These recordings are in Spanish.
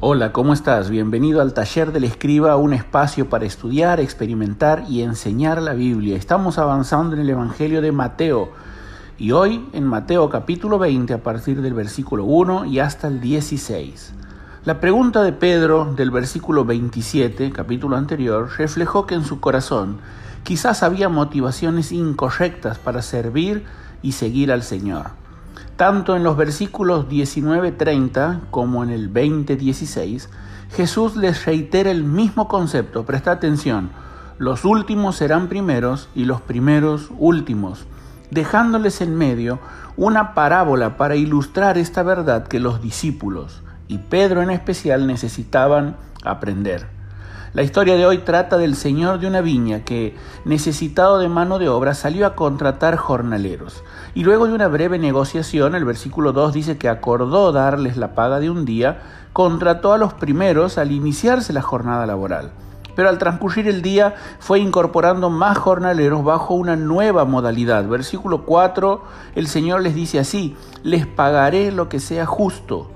Hola, ¿cómo estás? Bienvenido al taller del escriba, un espacio para estudiar, experimentar y enseñar la Biblia. Estamos avanzando en el Evangelio de Mateo y hoy en Mateo capítulo 20 a partir del versículo 1 y hasta el 16. La pregunta de Pedro del versículo 27, capítulo anterior, reflejó que en su corazón quizás había motivaciones incorrectas para servir y seguir al Señor. Tanto en los versículos 19-30 como en el 20-16, Jesús les reitera el mismo concepto. Presta atención, los últimos serán primeros y los primeros últimos, dejándoles en medio una parábola para ilustrar esta verdad que los discípulos, y Pedro en especial, necesitaban aprender. La historia de hoy trata del señor de una viña que, necesitado de mano de obra, salió a contratar jornaleros. Y luego de una breve negociación, el versículo 2 dice que acordó darles la paga de un día, contrató a los primeros al iniciarse la jornada laboral. Pero al transcurrir el día fue incorporando más jornaleros bajo una nueva modalidad. Versículo 4, el Señor les dice así, les pagaré lo que sea justo.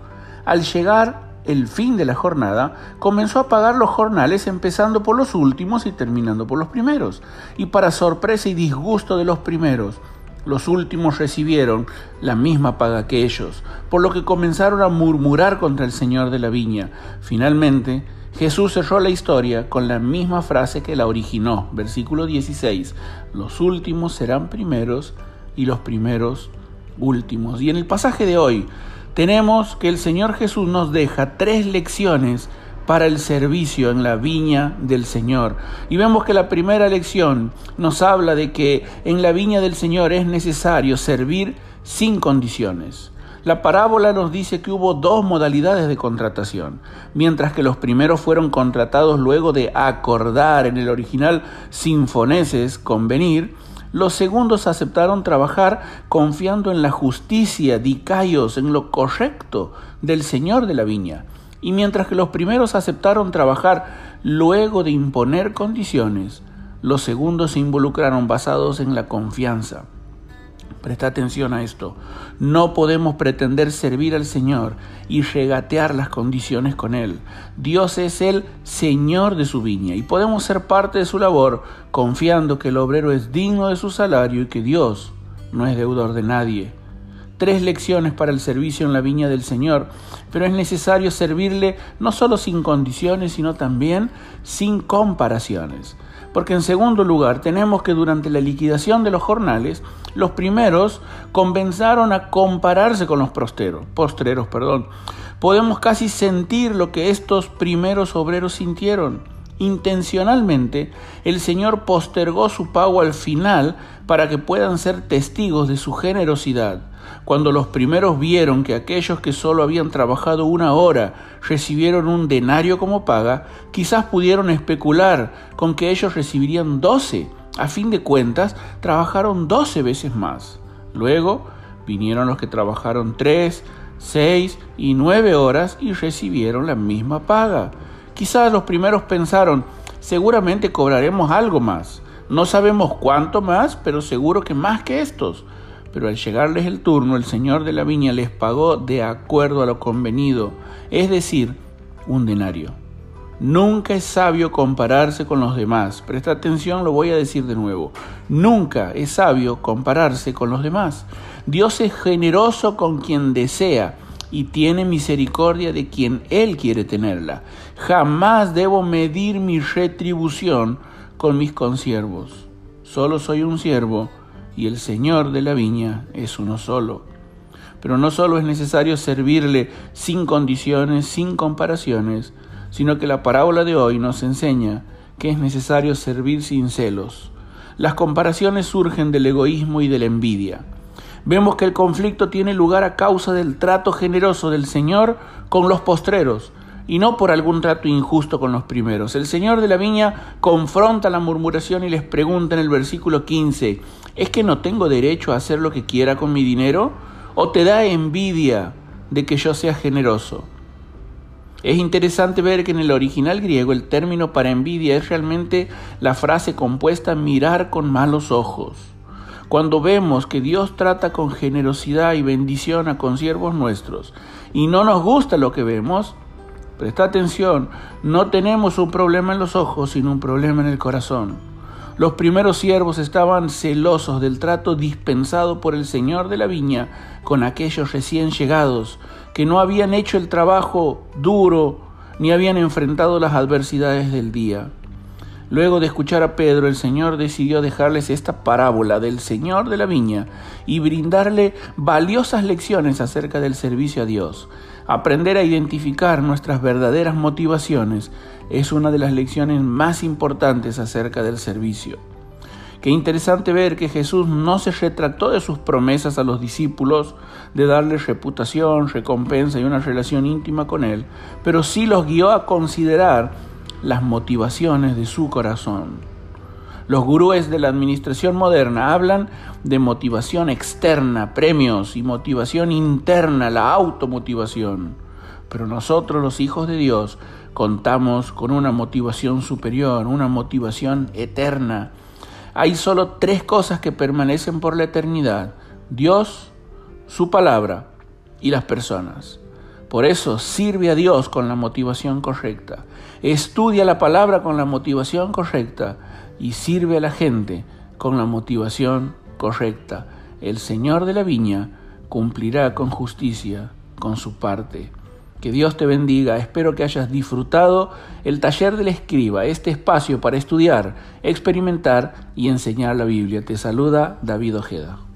Al llegar el fin de la jornada, comenzó a pagar los jornales empezando por los últimos y terminando por los primeros. Y para sorpresa y disgusto de los primeros, los últimos recibieron la misma paga que ellos, por lo que comenzaron a murmurar contra el Señor de la viña. Finalmente, Jesús cerró la historia con la misma frase que la originó, versículo 16, los últimos serán primeros y los primeros últimos. Y en el pasaje de hoy, tenemos que el Señor Jesús nos deja tres lecciones para el servicio en la viña del Señor. Y vemos que la primera lección nos habla de que en la viña del Señor es necesario servir sin condiciones. La parábola nos dice que hubo dos modalidades de contratación, mientras que los primeros fueron contratados luego de acordar en el original sinfoneses convenir, los segundos aceptaron trabajar confiando en la justicia, dicayos, en lo correcto del Señor de la viña. Y mientras que los primeros aceptaron trabajar luego de imponer condiciones, los segundos se involucraron basados en la confianza. Presta atención a esto. No podemos pretender servir al Señor y regatear las condiciones con Él. Dios es el Señor de su viña y podemos ser parte de su labor confiando que el obrero es digno de su salario y que Dios no es deudor de nadie. Tres lecciones para el servicio en la viña del Señor, pero es necesario servirle no solo sin condiciones, sino también sin comparaciones. Porque en segundo lugar, tenemos que durante la liquidación de los jornales, los primeros comenzaron a compararse con los postreros, postreros, perdón. Podemos casi sentir lo que estos primeros obreros sintieron. Intencionalmente, el Señor postergó su pago al final para que puedan ser testigos de su generosidad. Cuando los primeros vieron que aquellos que solo habían trabajado una hora recibieron un denario como paga, quizás pudieron especular con que ellos recibirían doce. A fin de cuentas, trabajaron doce veces más. Luego vinieron los que trabajaron tres, seis y nueve horas y recibieron la misma paga. Quizás los primeros pensaron, seguramente cobraremos algo más. No sabemos cuánto más, pero seguro que más que estos. Pero al llegarles el turno, el señor de la viña les pagó de acuerdo a lo convenido, es decir, un denario. Nunca es sabio compararse con los demás. Presta atención, lo voy a decir de nuevo. Nunca es sabio compararse con los demás. Dios es generoso con quien desea y tiene misericordia de quien Él quiere tenerla. Jamás debo medir mi retribución con mis consiervos. Solo soy un siervo y el Señor de la viña es uno solo. Pero no solo es necesario servirle sin condiciones, sin comparaciones, sino que la parábola de hoy nos enseña que es necesario servir sin celos. Las comparaciones surgen del egoísmo y de la envidia. Vemos que el conflicto tiene lugar a causa del trato generoso del Señor con los postreros, y no por algún trato injusto con los primeros. El Señor de la viña confronta la murmuración y les pregunta en el versículo 15, ¿es que no tengo derecho a hacer lo que quiera con mi dinero? ¿O te da envidia de que yo sea generoso? Es interesante ver que en el original griego el término para envidia es realmente la frase compuesta mirar con malos ojos. Cuando vemos que Dios trata con generosidad y bendición a consiervos nuestros y no nos gusta lo que vemos, Presta atención, no tenemos un problema en los ojos, sino un problema en el corazón. Los primeros siervos estaban celosos del trato dispensado por el Señor de la viña con aquellos recién llegados, que no habían hecho el trabajo duro ni habían enfrentado las adversidades del día. Luego de escuchar a Pedro, el Señor decidió dejarles esta parábola del Señor de la viña y brindarle valiosas lecciones acerca del servicio a Dios. Aprender a identificar nuestras verdaderas motivaciones es una de las lecciones más importantes acerca del servicio. Qué interesante ver que Jesús no se retractó de sus promesas a los discípulos de darles reputación, recompensa y una relación íntima con Él, pero sí los guió a considerar las motivaciones de su corazón. Los gurúes de la administración moderna hablan de motivación externa, premios y motivación interna, la automotivación. Pero nosotros los hijos de Dios contamos con una motivación superior, una motivación eterna. Hay solo tres cosas que permanecen por la eternidad. Dios, su palabra y las personas. Por eso sirve a Dios con la motivación correcta. Estudia la palabra con la motivación correcta y sirve a la gente con la motivación correcta. El Señor de la viña cumplirá con justicia con su parte. Que Dios te bendiga. Espero que hayas disfrutado el taller del escriba, este espacio para estudiar, experimentar y enseñar la Biblia. Te saluda David Ojeda.